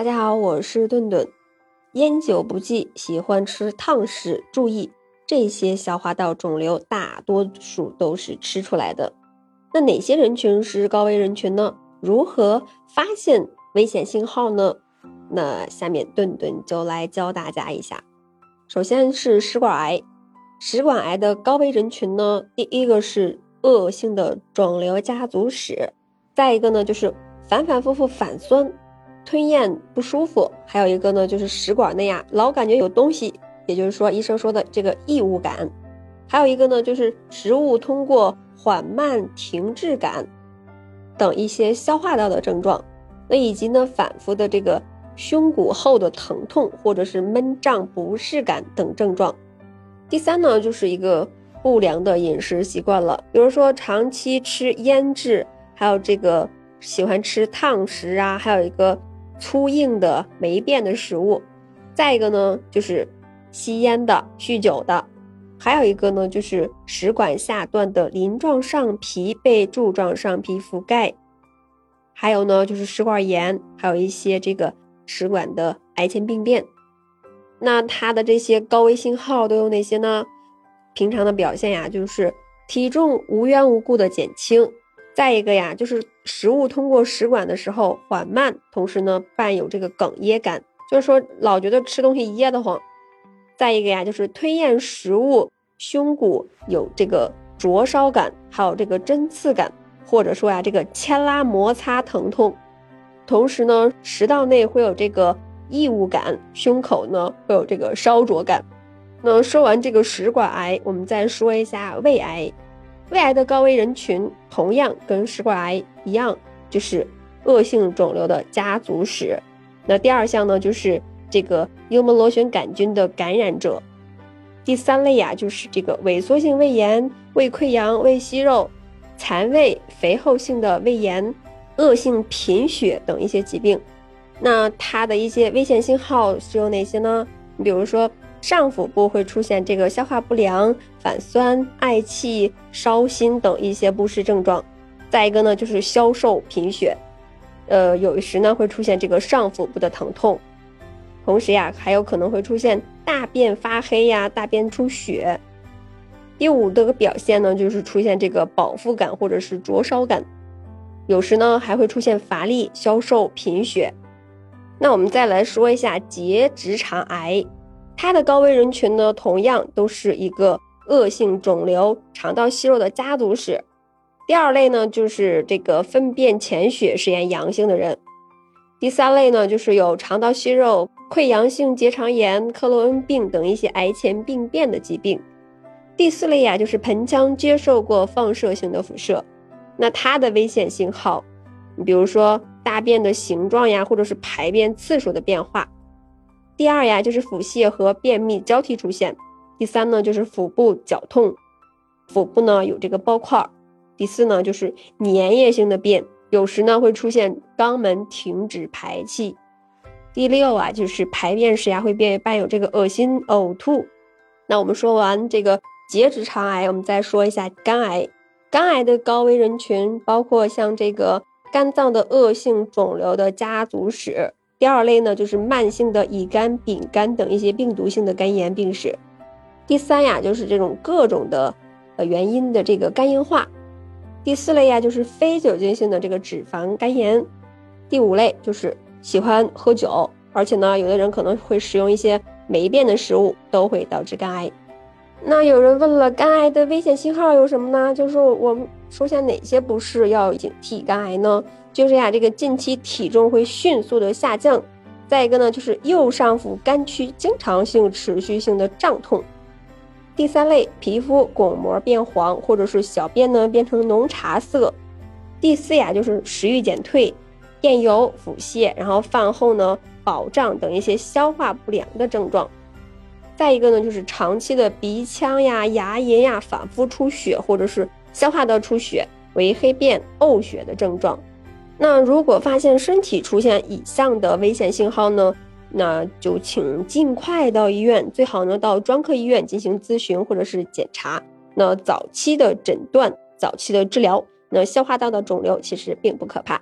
大家好，我是顿顿。烟酒不忌，喜欢吃烫食，注意这些消化道肿瘤大多数都是吃出来的。那哪些人群是高危人群呢？如何发现危险信号呢？那下面顿顿就来教大家一下。首先是食管癌，食管癌的高危人群呢，第一个是恶性的肿瘤家族史，再一个呢就是反反复复反酸，吞咽不舒服，还有一个呢就是食管内呀老感觉有东西，也就是说医生说的这个异物感，还有一个呢就是食物通过缓慢停滞感等一些消化道的症状，那以及呢反复的这个。胸骨后的疼痛，或者是闷胀不适感等症状。第三呢，就是一个不良的饮食习惯了，比如说长期吃腌制，还有这个喜欢吃烫食啊，还有一个粗硬的霉变的食物。再一个呢，就是吸烟的、酗酒的，还有一个呢，就是食管下段的鳞状上皮被柱状上皮覆盖，还有呢，就是食管炎，还有一些这个。食管的癌前病变，那它的这些高危信号都有哪些呢？平常的表现呀，就是体重无缘无故的减轻，再一个呀，就是食物通过食管的时候缓慢，同时呢伴有这个哽咽感，就是说老觉得吃东西噎得慌。再一个呀，就是吞咽食物胸骨有这个灼烧感，还有这个针刺感，或者说呀这个牵拉摩擦疼痛。同时呢，食道内会有这个异物感，胸口呢会有这个烧灼感。那说完这个食管癌，我们再说一下胃癌。胃癌的高危人群同样跟食管癌一样，就是恶性肿瘤的家族史。那第二项呢，就是这个幽门螺旋杆菌的感染者。第三类呀，就是这个萎缩性胃炎、胃溃疡、胃息肉、残胃、肥厚性的胃炎。恶性贫血等一些疾病，那它的一些危险信号是有哪些呢？你比如说上腹部会出现这个消化不良、反酸、嗳气、烧心等一些不适症状。再一个呢，就是消瘦贫血，呃，有时呢会出现这个上腹部的疼痛，同时呀还有可能会出现大便发黑呀、大便出血。第五的个表现呢，就是出现这个饱腹感或者是灼烧感。有时呢还会出现乏力、消瘦、贫血。那我们再来说一下结直肠癌，它的高危人群呢，同样都是一个恶性肿瘤肠道息肉的家族史。第二类呢，就是这个粪便潜血实验阳性的人。第三类呢，就是有肠道息肉、溃疡性结肠炎、克罗恩病等一些癌前病变的疾病。第四类呀，就是盆腔接受过放射性的辐射。那它的危险信号，你比如说大便的形状呀，或者是排便次数的变化。第二呀，就是腹泻和便秘交替出现。第三呢，就是腹部绞痛，腹部呢有这个包块。第四呢，就是粘液性的便，有时呢会出现肛门停止排气。第六啊，就是排便时呀会变伴有这个恶心、呕吐。那我们说完这个结直肠癌，我们再说一下肝癌。肝癌的高危人群包括像这个肝脏的恶性肿瘤的家族史。第二类呢，就是慢性的乙肝、丙肝等一些病毒性的肝炎病史。第三呀，就是这种各种的呃原因的这个肝硬化。第四类呀，就是非酒精性的这个脂肪肝炎。第五类就是喜欢喝酒，而且呢，有的人可能会食用一些霉变的食物，都会导致肝癌。那有人问了，肝癌的危险信号有什么呢？就是我们出现哪些不适要警惕肝癌呢？就是呀，这个近期体重会迅速的下降，再一个呢，就是右上腹肝区经常性、持续性的胀痛。第三类，皮肤巩膜变黄，或者是小便呢变成浓茶色。第四呀，就是食欲减退、厌油、腹泻，然后饭后呢饱胀等一些消化不良的症状。再一个呢，就是长期的鼻腔呀、牙龈呀反复出血，或者是消化道出血为黑便、呕血的症状。那如果发现身体出现以上的危险信号呢，那就请尽快到医院，最好呢到专科医院进行咨询或者是检查。那早期的诊断、早期的治疗，那消化道的肿瘤其实并不可怕。